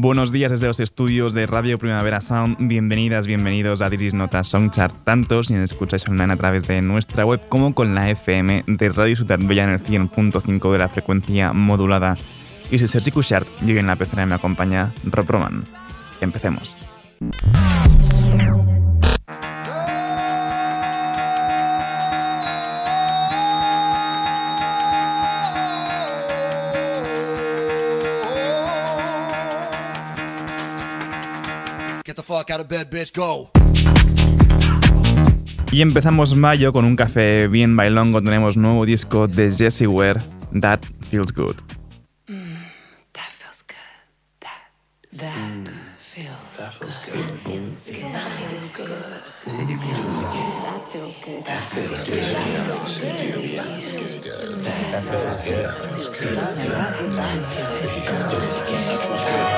Buenos días desde los estudios de Radio Primavera Sound. Bienvenidas, bienvenidos a This is Nota Songchart, tanto si nos escucháis online a través de nuestra web como con la FM de Radio Ciudad Bella en el 100.5 de la frecuencia modulada. Y soy Sergi Cushart y en la pecera me acompaña Rob Roman. Empecemos. Y empezamos mayo con un café bien bailongo. Tenemos nuevo disco de Jessie Ware, That Feels Good. that feels good. That, that feels good. That feels good. That feels good. That feels good. That feels good. That feels good.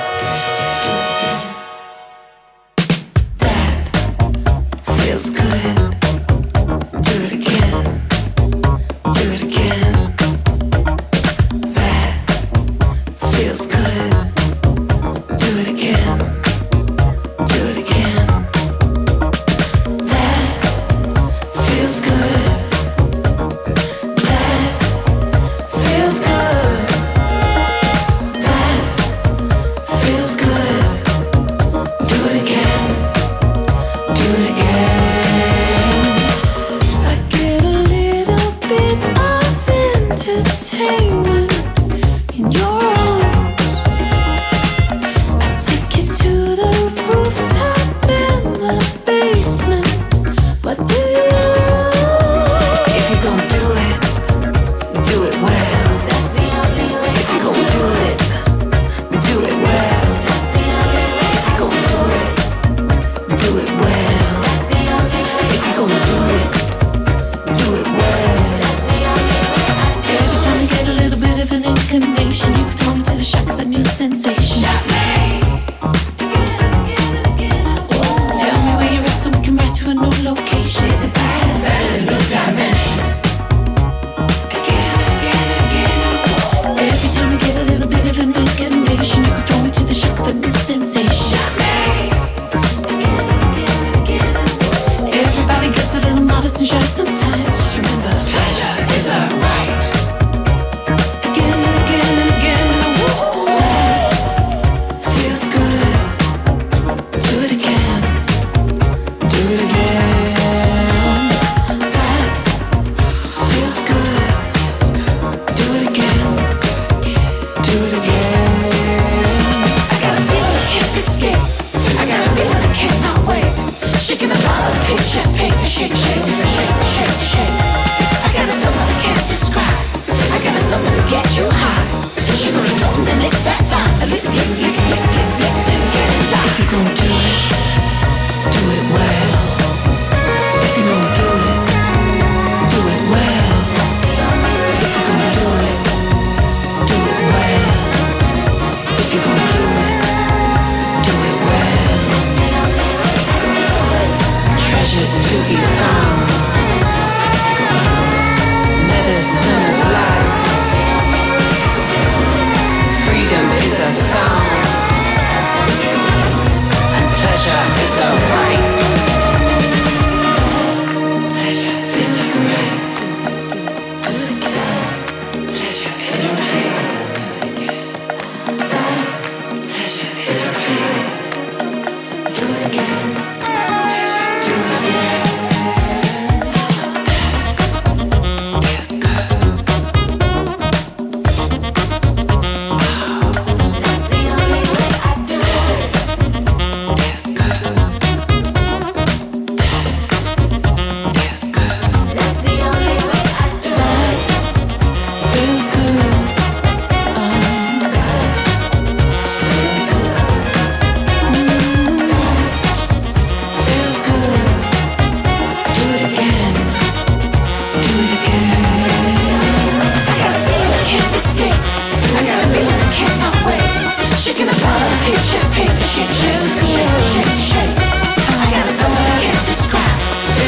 I got something I can't describe.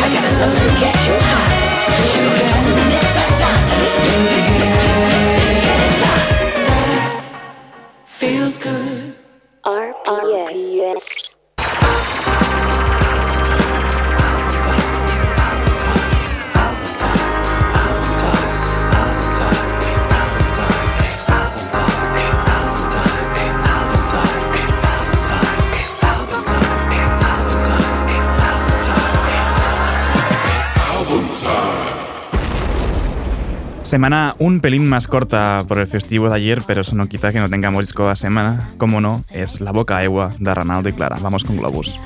I got something to get you. Semana un pelín más corta por el festivo de ayer, pero eso no quita que no tengamos disco de la semana. Como no, es La Boca Agua de Ranaldo y Clara. Vamos con Globus.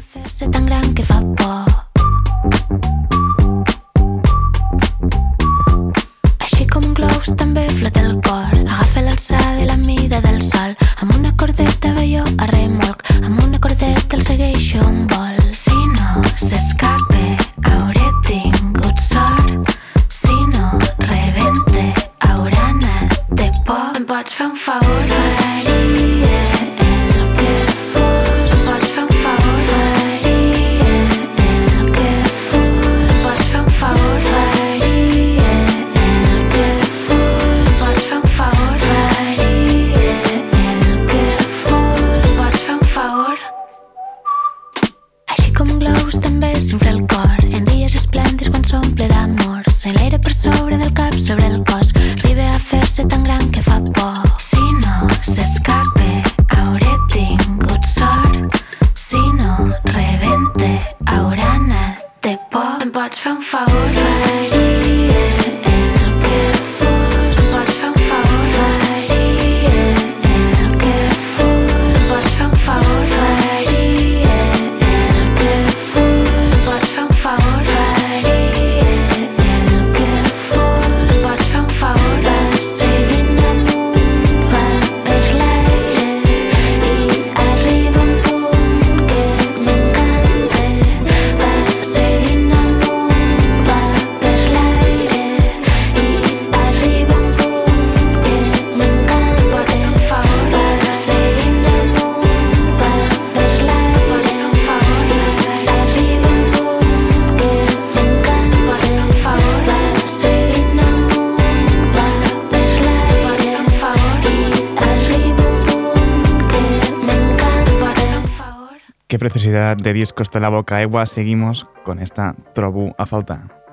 party necesidad de discos de la boca egua, seguimos con esta Trobu a falta.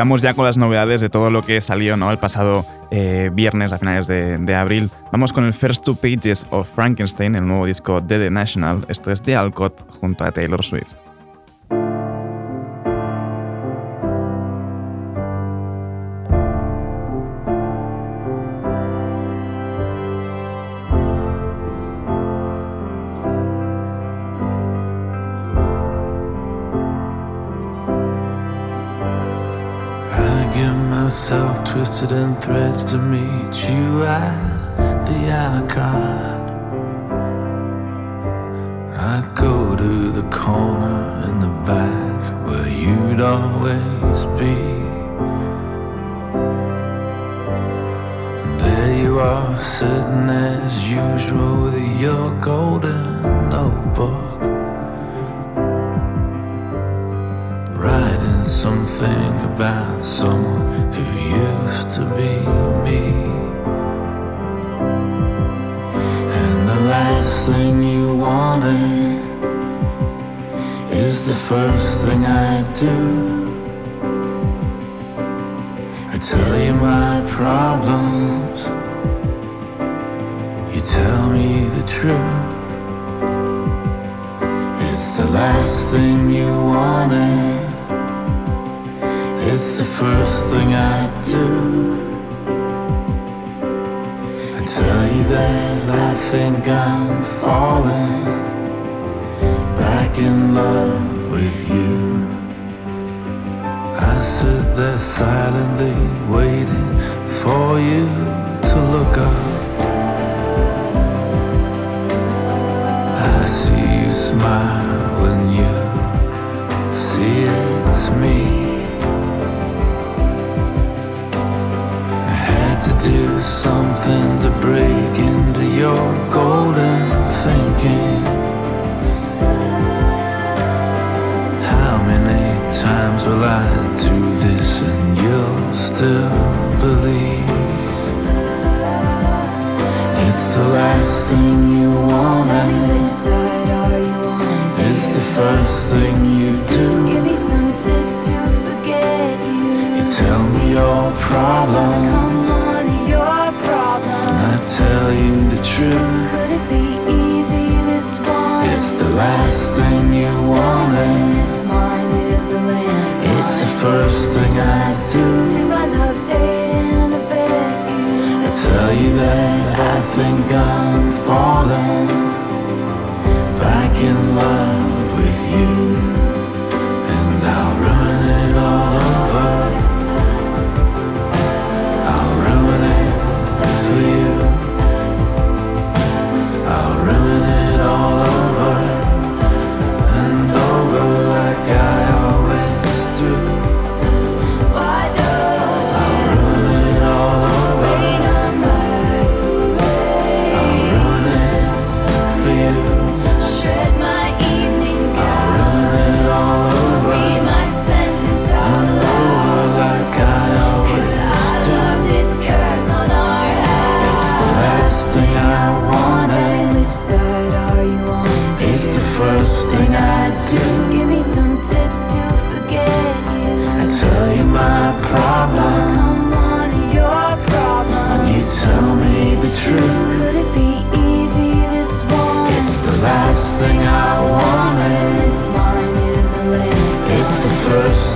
vamos ya con las novedades de todo lo que salió ¿no? el pasado eh, viernes a finales de, de, abril. Vamos con el First Two Pages of Frankenstein, el nuevo disco de The National. Esto es de Alcott junto a Taylor Swift. Myself twisted in threads to meet you at the icon. I go to the corner in the back where you'd always be. There you are, sitting as usual with your golden notebook. Something about someone who used to be me. And the last thing you wanted is the first thing I do. I tell you my problems, you tell me the truth. It's the last thing you wanted. It's the first thing I do. I tell you that I think I'm falling back in love with you. I sit there silently waiting for you to look up. I see you smile when you something to break into your golden thinking. How many times will I do this and you'll still believe? It's the last thing you Tell me wanted. which side are you on? It's the first thing you do. Give me some tips to forget you. You tell me your problem, truth. Could it be easy this one? It's the last thing you wanted. It's mine is a land. It's the first thing I Do do. my love and I bet you. I tell you that I think I'm falling back in love with you,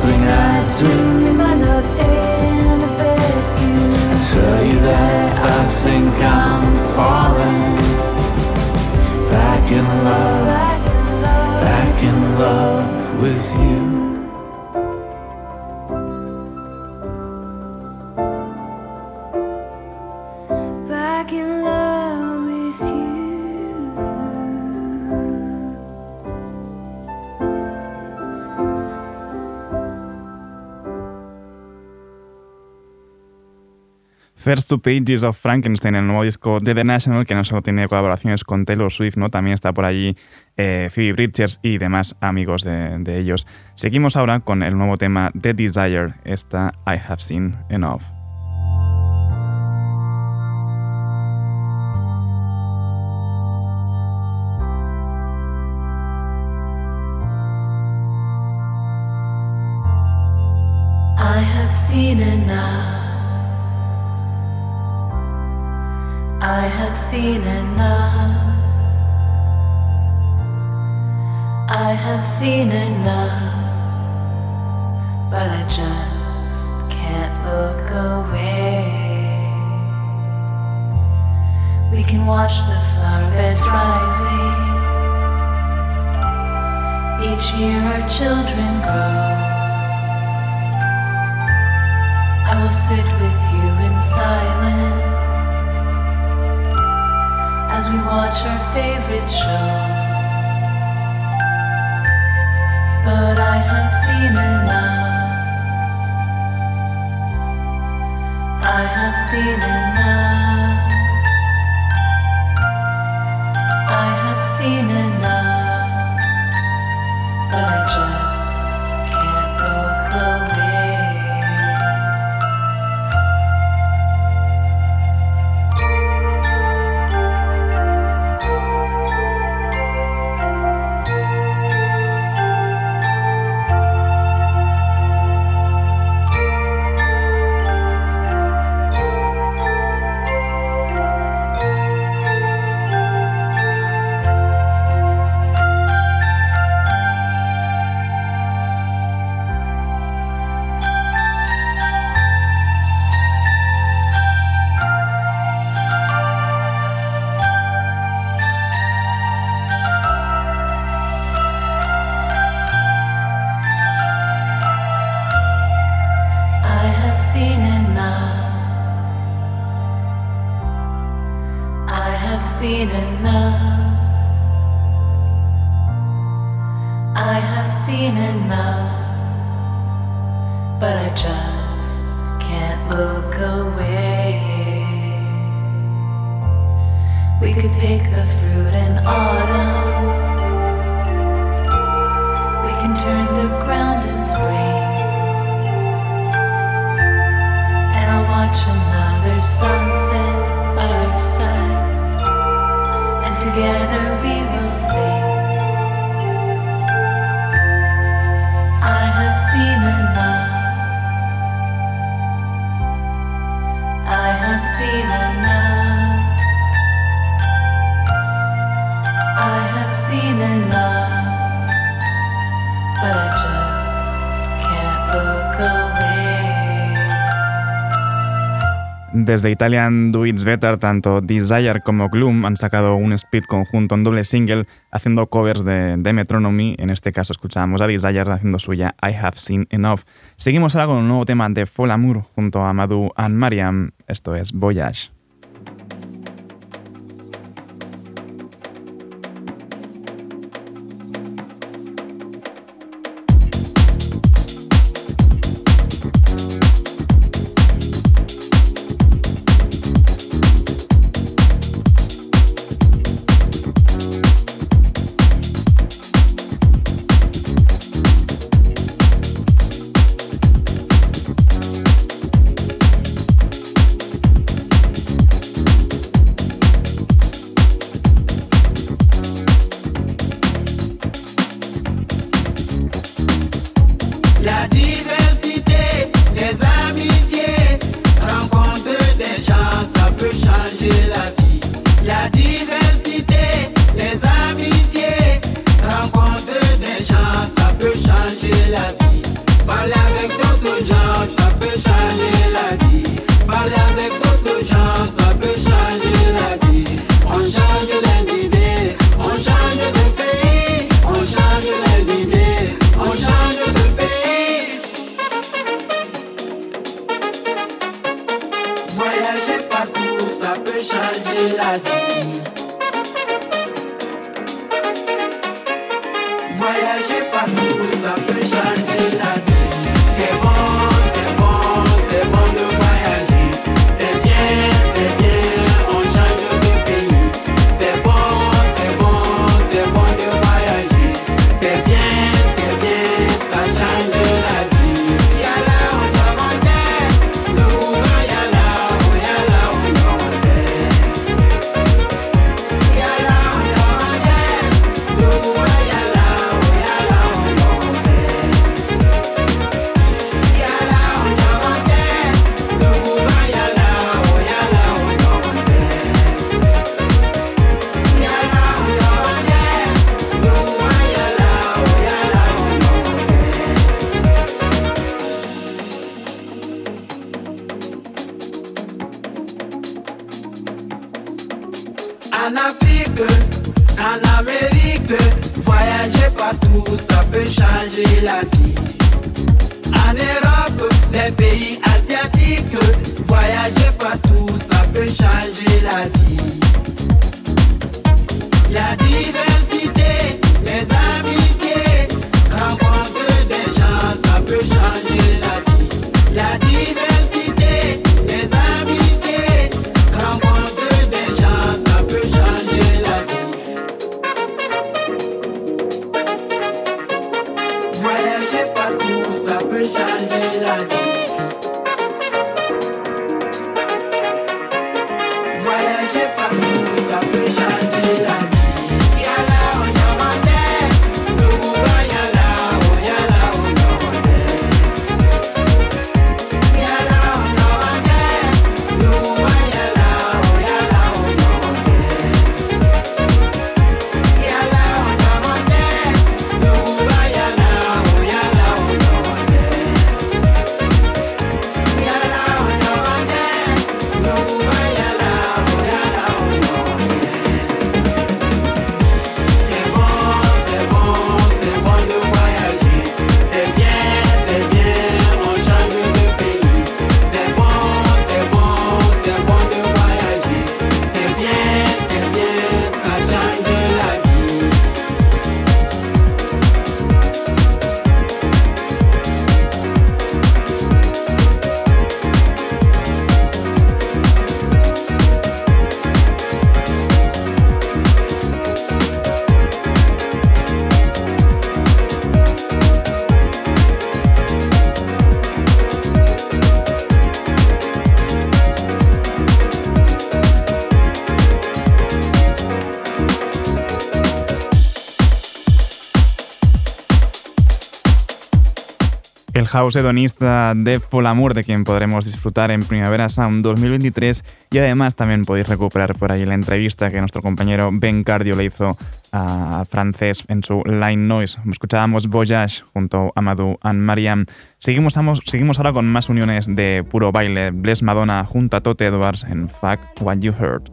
thing I do. Did my love and I bet you. I tell you that I think I'm falling in Back in love. back in love with you. First Two Pages of Frankenstein, el nuevo disco de The National, que no solo tiene colaboraciones con Taylor Swift, ¿no? también está por allí eh, Phoebe Bridgers y demás amigos de, de ellos. Seguimos ahora con el nuevo tema The Desire, esta I Have Seen Enough. I have seen enough. I have seen enough. But I just can't look away. We can watch the flower beds rising. Each year our children grow. I will sit as we watch our favorite show. But I have seen enough. I have seen enough. I have seen enough. But I just Desde Italian Do It's Better, tanto Desire como Gloom han sacado un split conjunto, un doble single, haciendo covers de, de Metronomy. En este caso escuchamos a Desire haciendo suya I Have Seen Enough. Seguimos ahora con un nuevo tema de Fall Amour junto a Madhu and Mariam. Esto es Voyage. House hedonista de Polamur, de quien podremos disfrutar en Primavera Sound 2023. Y además también podéis recuperar por ahí la entrevista que nuestro compañero Ben Cardio le hizo a francés en su Line Noise. Escuchábamos Voyage junto a Amadou and Mariam. Seguimos, seguimos ahora con más uniones de puro baile. Bless Madonna junto a Tote Edwards en Fuck What You Heard.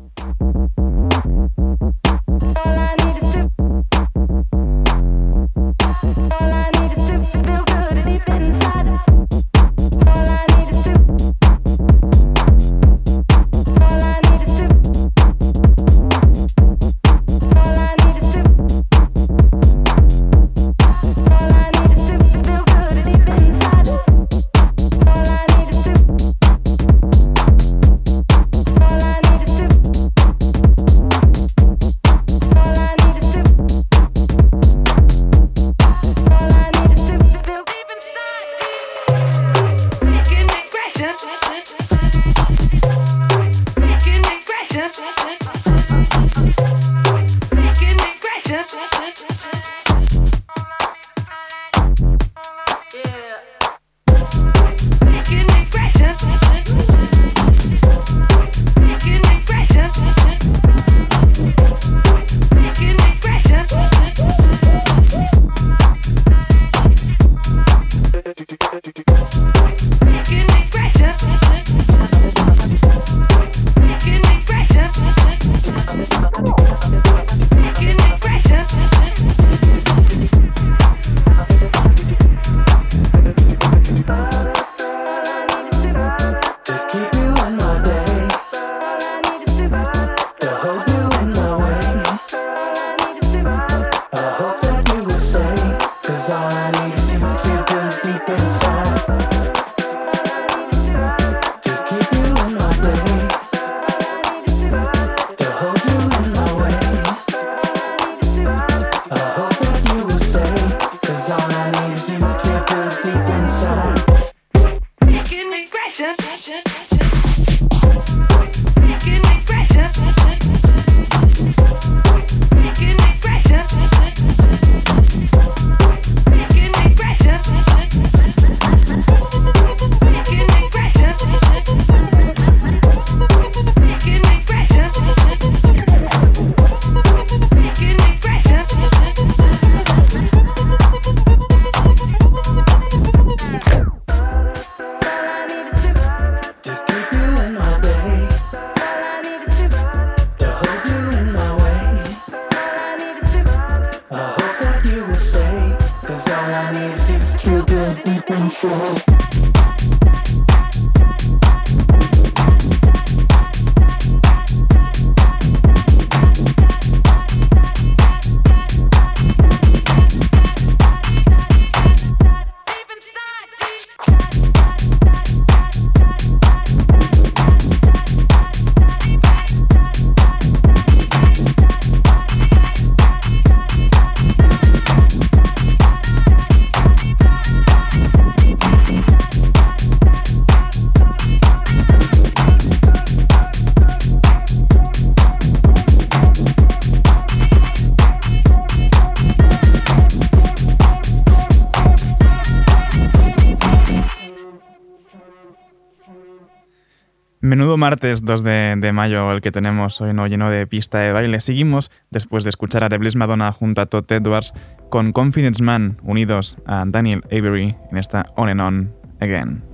floor. Martes 2 de, mayo el que tenemos hoy, ¿no? lleno de pista de baile. Seguimos después de escuchar a The Bliss Madonna junto a Todd Edwards con Confidence Man unidos a Daniel Avery en esta On and On Again.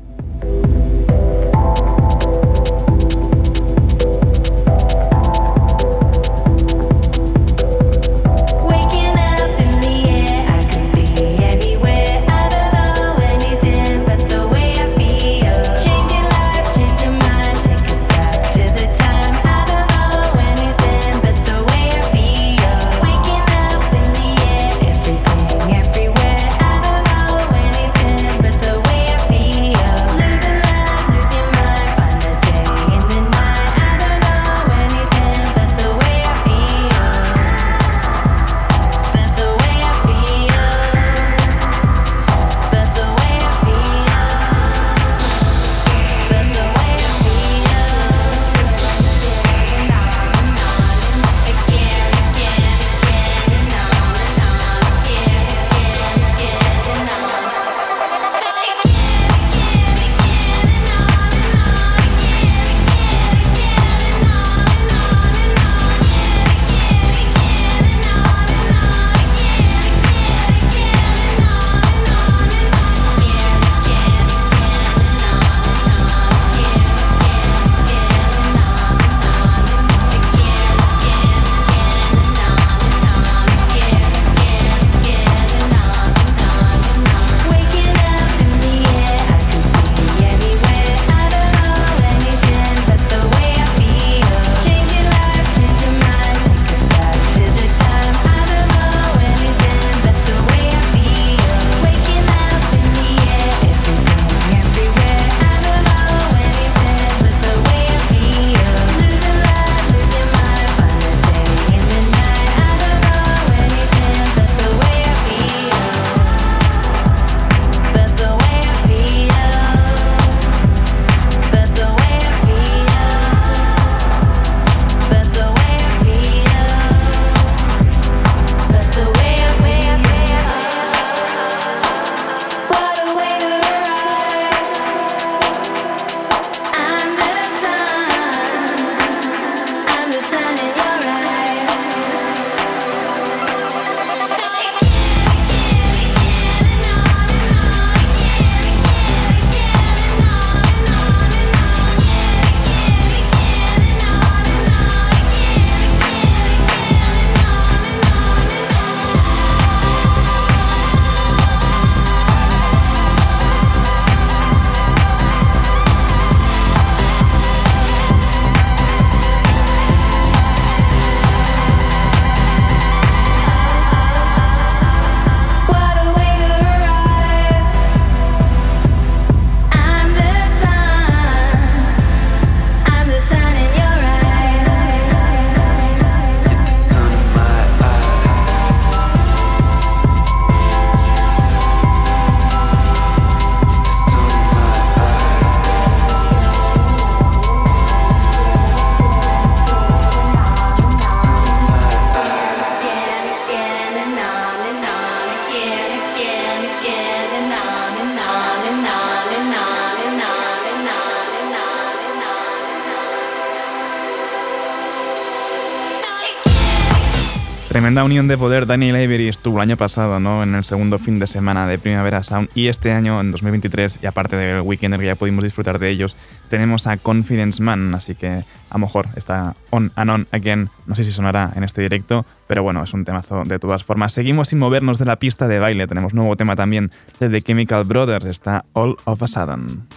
Tremenda unión de poder. Daniel Avery estuvo el año pasado, ¿no? En el segundo fin de semana de Primavera Sound. Y este año, en 2023, y aparte del weekend en que ya pudimos disfrutar de ellos, tenemos a Confidence Man. Así que a lo mejor está on and on again. No sé si sonará en este directo, pero bueno, es un temazo de todas formas. Seguimos sin movernos de la pista de baile. Tenemos nuevo tema también de The Chemical Brothers. Está All of a Sudden.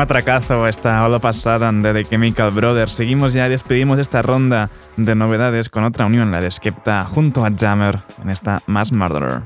Matracazo esta ola pasada de The Chemical Brothers. Seguimos ya y despedimos esta ronda de novedades con otra unión, la de Skepta junto a Jammer en esta Mass Murderer.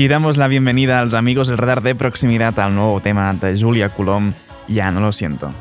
Y damos la bienvenida a los amigos del radar de proximidad al nuevo tema de Julia Coulomb, Ya no lo siento.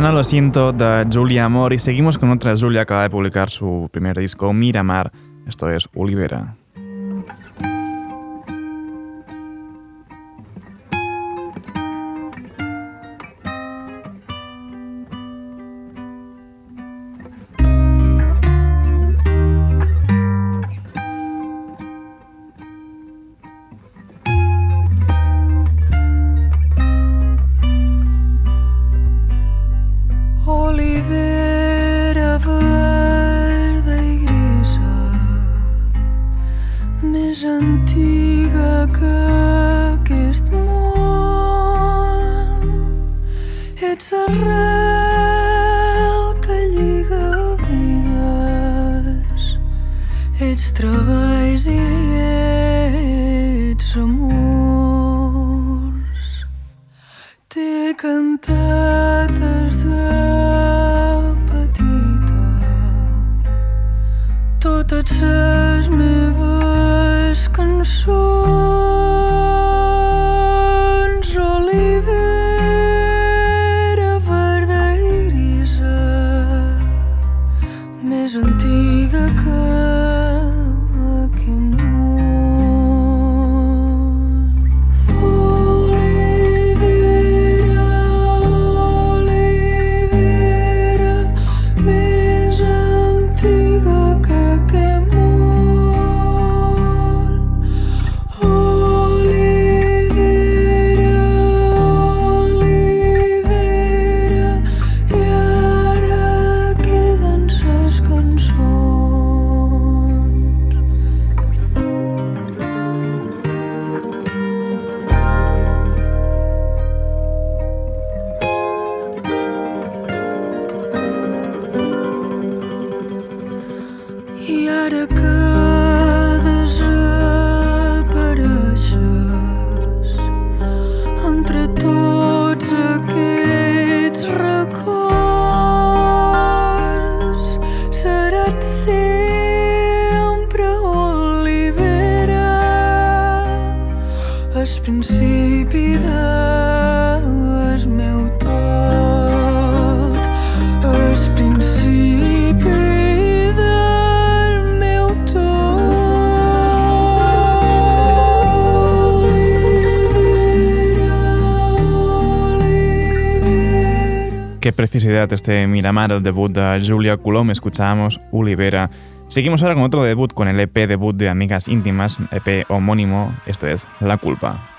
Lo siento, de Julia Amor. Y seguimos con otra Julia, acaba de publicar su primer disco, Miramar. Esto es Olivera. que món ets arrel que lliga vides, ets treball Qué precisidad este Miramar, el debut de Julia Coulomb, escuchábamos Olivera. Seguimos ahora con otro debut, con el EP debut de Amigas Íntimas, EP homónimo, esto es La Culpa.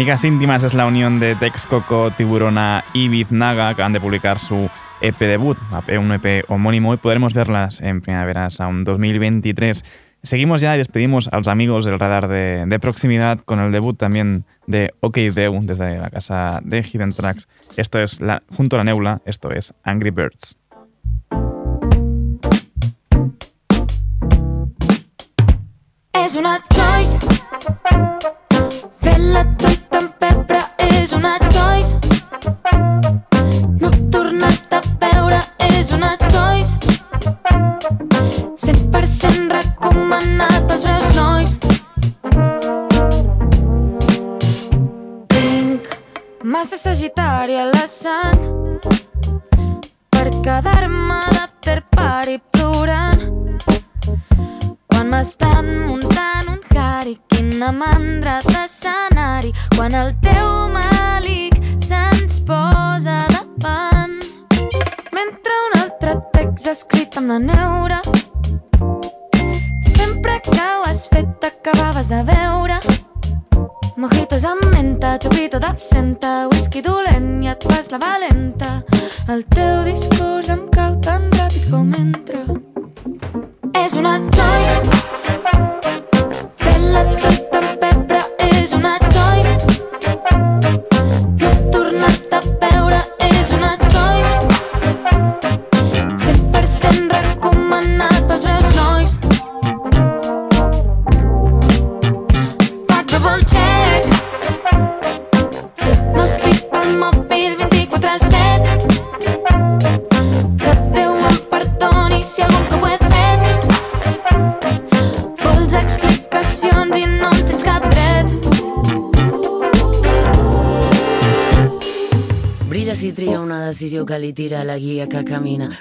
Amigas íntimas es la unión de Texcoco, Tiburona y Biznaga, que acaban de publicar su EP debut, un EP homónimo, y podremos verlas en Primavera Sound 2023. Seguimos ya y despedimos a los amigos del radar de, proximidad con el debut también de OK Deu desde la casa de Hidden Tracks. Esto es junto a la Neula, esto es Angry Birds. Es una choice. Tempestra és una choice.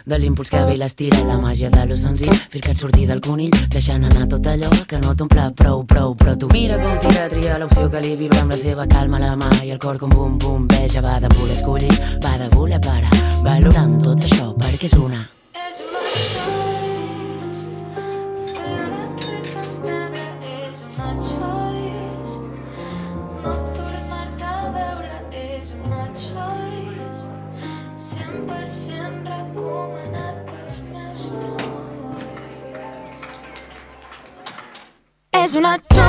De l'impuls que ve l'estira, la màgia de lo senzill, fil que et surti del conill, deixant anar tot allò que no t'omple. Prou, prou, però tu mira com tira a triar l'opció que li vibra amb la seva calma la mà. I el cor com bum bum veja va de voler escollir, va És una choice.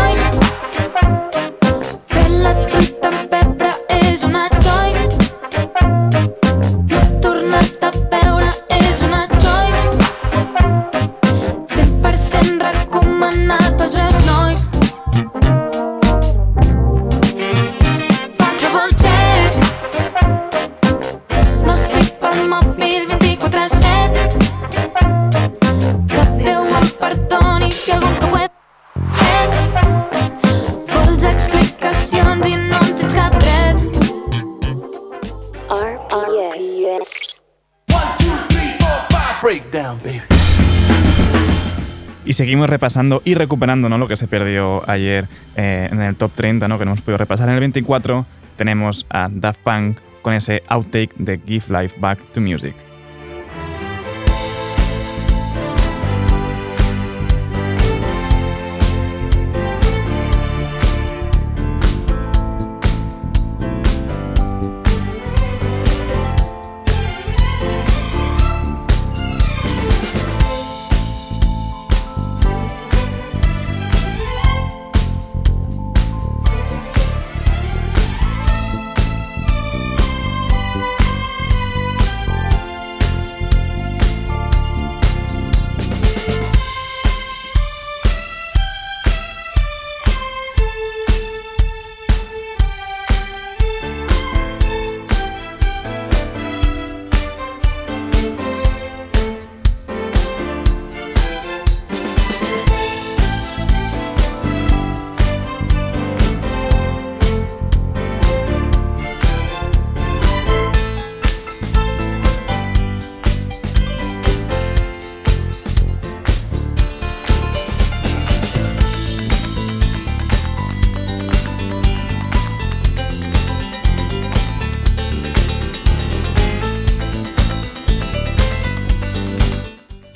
Seguimos repasando y recuperando ¿no? lo que se perdió ayer eh, en el top 30, ¿no? que no hemos podido repasar. En el 24 tenemos a Daft Punk con ese outtake de Give Life Back to Music.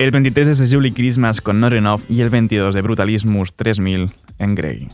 El 23 es de Julie Christmas con Not Enough y el 22 de Brutalismus 3000 en Grey.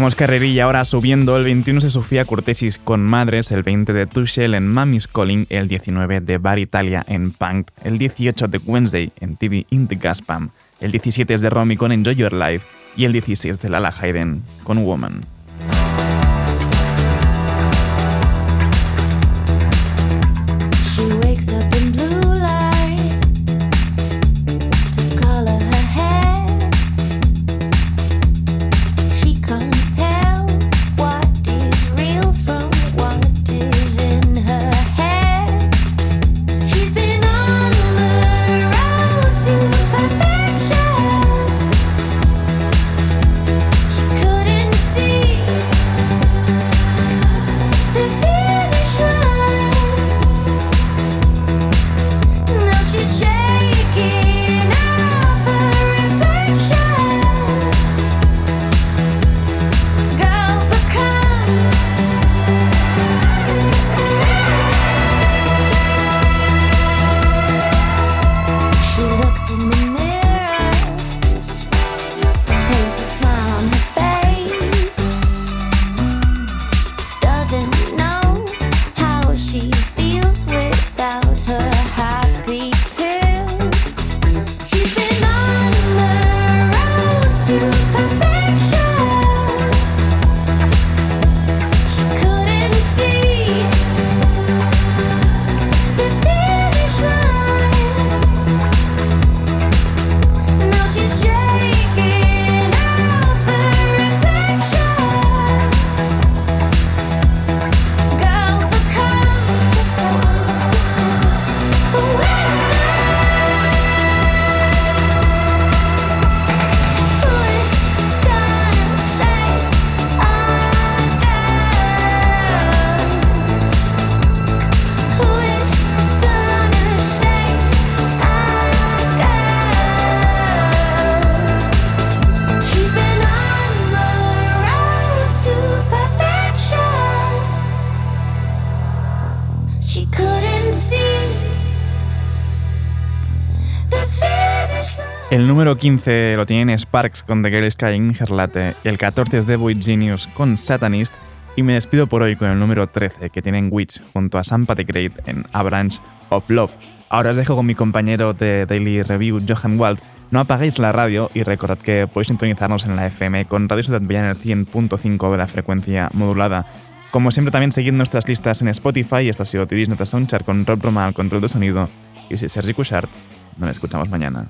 Pillamos carrerilla ahora subiendo. El 21 de Sofía Cortesis con Madres, el 20 de Tuchel en Mammy's Calling, el 19 de Bar Italia en Punk, el 18 de Wednesday en TV in the Gaspam, el 17 es de Romy con Enjoy Your Life y el 16 de Lala Hayden con Woman. Número 15 lo tienen Sparks con The Girl Sky in Herlate, y el 14 es The Boy Genius con Satanist, y me despido por hoy con el número 13 que tienen Witch junto a Sympathy Great en A Branch of Love. Ahora os dejo con mi compañero de Daily Review, Johan Wald. No apaguéis la radio y recordad que podéis sintonizarnos en la FM con Radio Ciudad Bella en el 100.5 de la frecuencia modulada. Como siempre, también seguid nuestras listas en Spotify. Esto ha sido Tidis Nota Soundchart con Rob Roma control de sonido. Y soy Sergi Cushart. Nos escuchamos mañana.